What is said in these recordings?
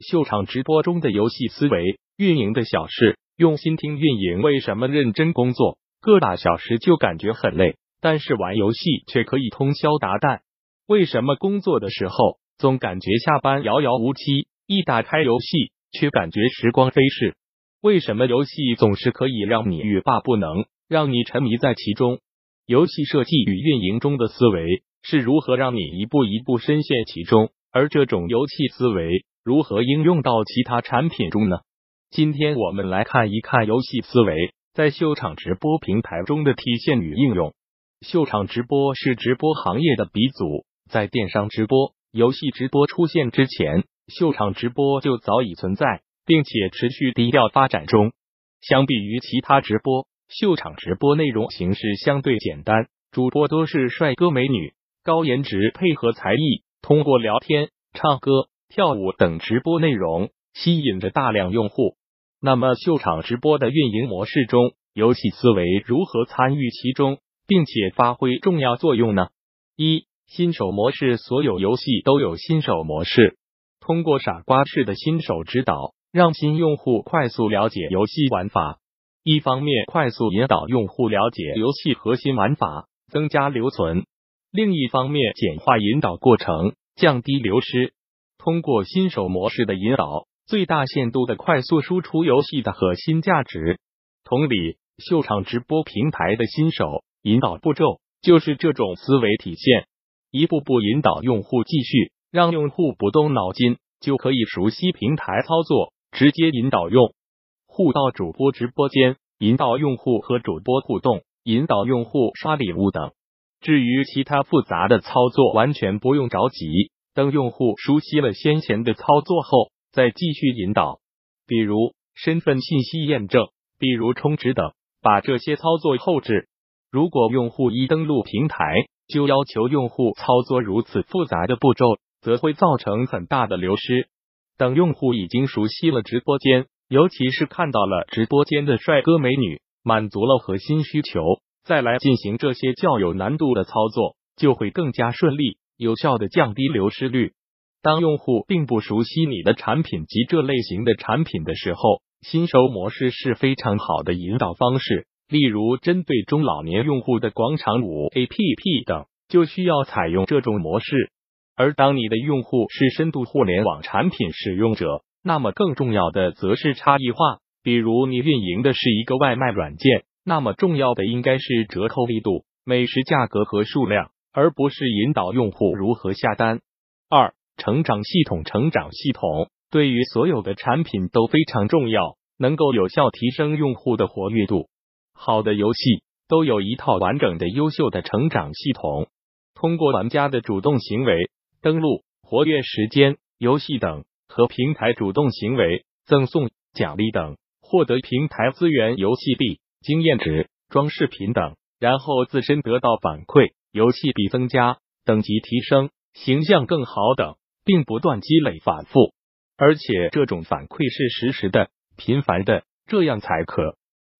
秀场直播中的游戏思维、运营的小事，用心听运营为什么认真工作，个把小时就感觉很累，但是玩游戏却可以通宵达旦。为什么工作的时候总感觉下班遥遥无期，一打开游戏却感觉时光飞逝？为什么游戏总是可以让你欲罢不能，让你沉迷在其中？游戏设计与运营中的思维是如何让你一步一步深陷其中？而这种游戏思维如何应用到其他产品中呢？今天我们来看一看游戏思维在秀场直播平台中的体现与应用。秀场直播是直播行业的鼻祖，在电商直播、游戏直播出现之前，秀场直播就早已存在。并且持续低调发展中。相比于其他直播，秀场直播内容形式相对简单，主播多是帅哥美女，高颜值配合才艺，通过聊天、唱歌、跳舞等直播内容吸引着大量用户。那么，秀场直播的运营模式中，游戏思维如何参与其中，并且发挥重要作用呢？一、新手模式，所有游戏都有新手模式，通过傻瓜式的新手指导。让新用户快速了解游戏玩法，一方面快速引导用户了解游戏核心玩法，增加留存；另一方面简化引导过程，降低流失。通过新手模式的引导，最大限度的快速输出游戏的核心价值。同理，秀场直播平台的新手引导步骤就是这种思维体现，一步步引导用户继续，让用户不动脑筋就可以熟悉平台操作。直接引导用户到主播直播间，引导用户和主播互动，引导用户刷礼物等。至于其他复杂的操作，完全不用着急，等用户熟悉了先前的操作后，再继续引导。比如身份信息验证，比如充值等，把这些操作后置。如果用户一登录平台就要求用户操作如此复杂的步骤，则会造成很大的流失。等用户已经熟悉了直播间，尤其是看到了直播间的帅哥美女，满足了核心需求，再来进行这些较有难度的操作，就会更加顺利，有效的降低流失率。当用户并不熟悉你的产品及这类型的产品的时候，新手模式是非常好的引导方式。例如，针对中老年用户的广场舞 APP 等，就需要采用这种模式。而当你的用户是深度互联网产品使用者，那么更重要的则是差异化。比如你运营的是一个外卖软件，那么重要的应该是折扣力度、美食价格和数量，而不是引导用户如何下单。二、成长系统，成长系统对于所有的产品都非常重要，能够有效提升用户的活跃度。好的游戏都有一套完整的、优秀的成长系统，通过玩家的主动行为。登录、活跃时间、游戏等和平台主动行为、赠送奖励等，获得平台资源、游戏币、经验值、装饰品等，然后自身得到反馈，游戏币增加、等级提升、形象更好等，并不断积累反复，而且这种反馈是实时的、频繁的，这样才可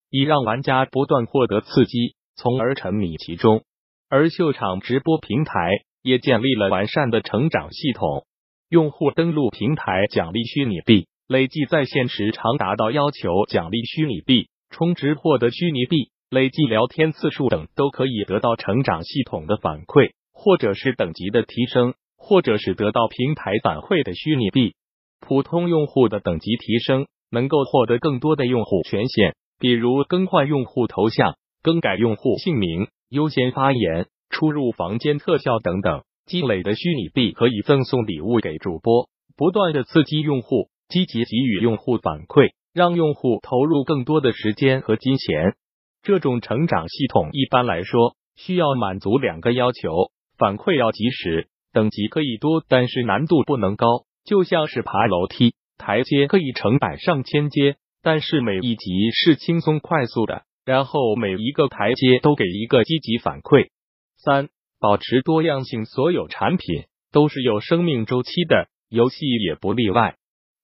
以让玩家不断获得刺激，从而沉迷其中。而秀场直播平台。也建立了完善的成长系统，用户登录平台奖励虚拟币，累计在线时长达到要求奖励虚拟币，充值获得虚拟币，累计聊天次数等都可以得到成长系统的反馈，或者是等级的提升，或者是得到平台反馈的虚拟币。普通用户的等级提升能够获得更多的用户权限，比如更换用户头像、更改用户姓名、优先发言。出入房间特效等等，积累的虚拟币可以赠送礼物给主播，不断的刺激用户，积极给予用户反馈，让用户投入更多的时间和金钱。这种成长系统一般来说需要满足两个要求：反馈要及时，等级可以多，但是难度不能高。就像是爬楼梯，台阶可以成百上千阶，但是每一级是轻松快速的，然后每一个台阶都给一个积极反馈。三、保持多样性，所有产品都是有生命周期的，游戏也不例外。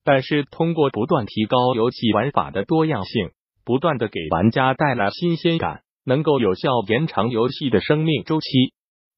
但是，通过不断提高游戏玩法的多样性，不断的给玩家带来新鲜感，能够有效延长游戏的生命周期。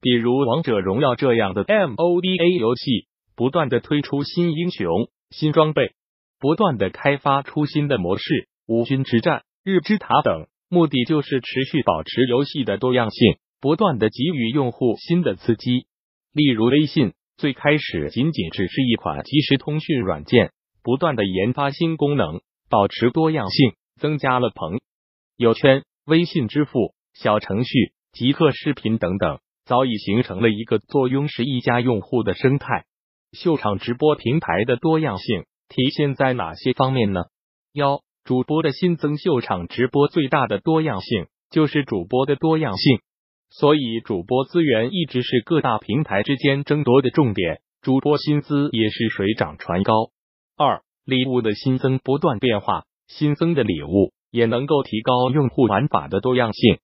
比如《王者荣耀》这样的 MOBA 游戏，不断的推出新英雄、新装备，不断的开发出新的模式，五军之战、日之塔等，目的就是持续保持游戏的多样性，不断的给予用户新的刺激。例如微信，最开始仅仅只是一款即时通讯软件，不断的研发新功能，保持多样性，增加了朋友圈、微信支付、小程序、极客视频等等，早已形成了一个坐拥十亿家用户的生态。秀场直播平台的多样性体现在哪些方面呢？幺、主播的新增。秀场直播最大的多样性就是主播的多样性，所以主播资源一直是各大平台之间争夺的重点，主播薪资也是水涨船高。二、礼物的新增不断变化，新增的礼物也能够提高用户玩法的多样性。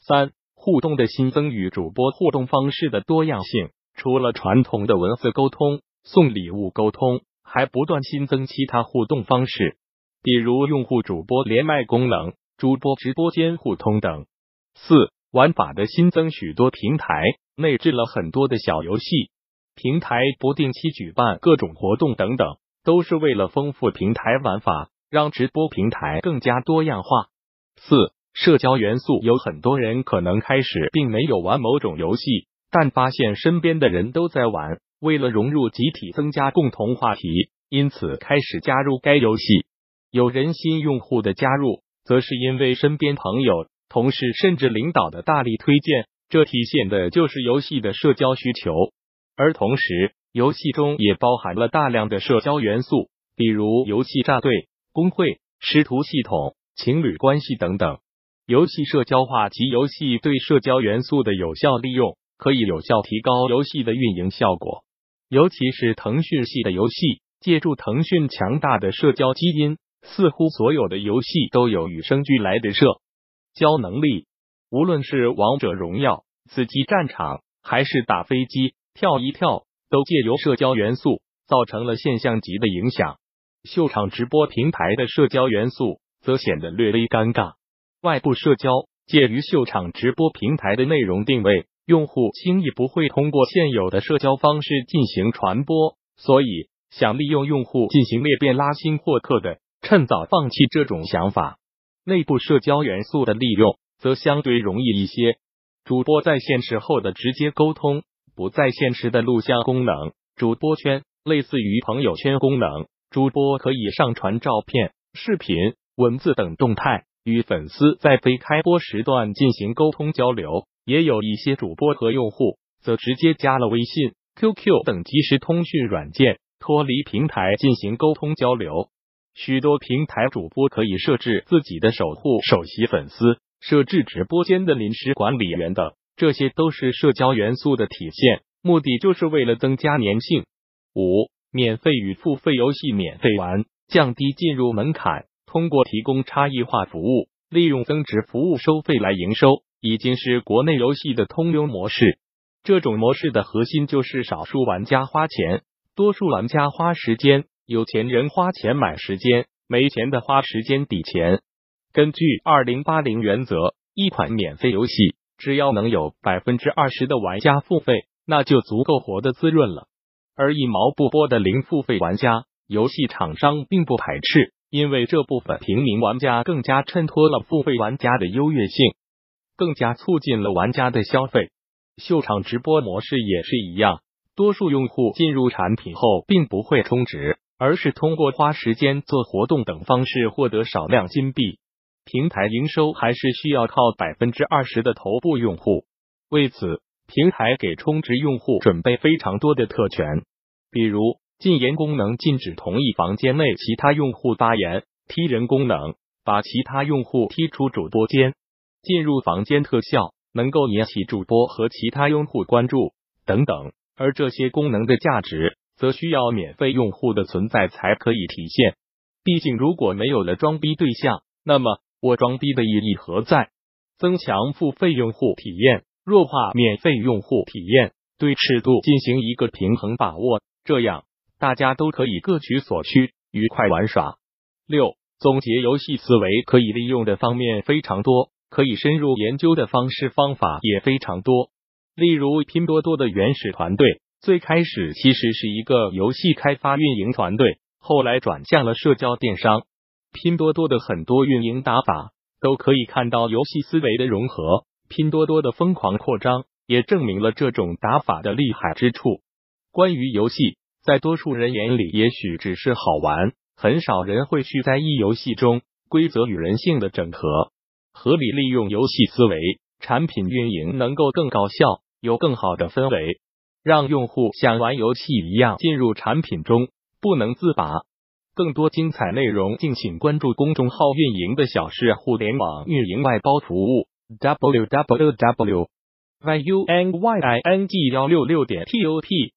三、互动的新增与主播互动方式的多样性，除了传统的文字沟通。送礼物沟通还不断新增其他互动方式，比如用户主播连麦功能、主播直播间互通等。四玩法的新增，许多平台内置了很多的小游戏，平台不定期举办各种活动等等，都是为了丰富平台玩法，让直播平台更加多样化。四社交元素，有很多人可能开始并没有玩某种游戏，但发现身边的人都在玩。为了融入集体，增加共同话题，因此开始加入该游戏。有人新用户的加入，则是因为身边朋友、同事甚至领导的大力推荐，这体现的就是游戏的社交需求。而同时，游戏中也包含了大量的社交元素，比如游戏战队、工会、师徒系统、情侣关系等等。游戏社交化及游戏对社交元素的有效利用，可以有效提高游戏的运营效果。尤其是腾讯系的游戏，借助腾讯强大的社交基因，似乎所有的游戏都有与生俱来的社交能力。无论是王者荣耀、刺激战场，还是打飞机、跳一跳，都借由社交元素造成了现象级的影响。秀场直播平台的社交元素则显得略微尴尬。外部社交介于秀场直播平台的内容定位。用户轻易不会通过现有的社交方式进行传播，所以想利用用户进行裂变、拉新获客的，趁早放弃这种想法。内部社交元素的利用则相对容易一些。主播在线时候的直接沟通，不在线时的录像功能，主播圈类似于朋友圈功能，主播可以上传照片、视频、文字等动态，与粉丝在非开播时段进行沟通交流。也有一些主播和用户则直接加了微信、QQ 等即时通讯软件，脱离平台进行沟通交流。许多平台主播可以设置自己的守护首席粉丝，设置直播间的临时管理员等，这些都是社交元素的体现，目的就是为了增加粘性。五、免费与付费游戏免费玩，降低进入门槛，通过提供差异化服务，利用增值服务收费来营收。已经是国内游戏的通用模式。这种模式的核心就是少数玩家花钱，多数玩家花时间。有钱人花钱买时间，没钱的花时间抵钱。根据二零八零原则，一款免费游戏只要能有百分之二十的玩家付费，那就足够活得滋润了。而一毛不拨的零付费玩家，游戏厂商并不排斥，因为这部分平民玩家更加衬托了付费玩家的优越性。更加促进了玩家的消费。秀场直播模式也是一样，多数用户进入产品后并不会充值，而是通过花时间做活动等方式获得少量金币。平台营收还是需要靠百分之二十的头部用户。为此，平台给充值用户准备非常多的特权，比如禁言功能，禁止同一房间内其他用户发言；踢人功能，把其他用户踢出主播间。进入房间特效能够引起主播和其他用户关注等等，而这些功能的价值则需要免费用户的存在才可以体现。毕竟，如果没有了装逼对象，那么我装逼的意义何在？增强付费用户体验，弱化免费用户体验，对尺度进行一个平衡把握，这样大家都可以各取所需，愉快玩耍。六，总结游戏思维可以利用的方面非常多。可以深入研究的方式方法也非常多，例如拼多多的原始团队最开始其实是一个游戏开发运营团队，后来转向了社交电商。拼多多的很多运营打法都可以看到游戏思维的融合。拼多多的疯狂扩张也证明了这种打法的厉害之处。关于游戏，在多数人眼里也许只是好玩，很少人会去在意游戏中规则与人性的整合。合理利用游戏思维，产品运营能够更高效，有更好的氛围，让用户像玩游戏一样进入产品中，不能自拔。更多精彩内容，敬请关注公众号“运营的小事互联网运营外包服务 ”，w w w. y u n y i n g 幺六六点 t o t。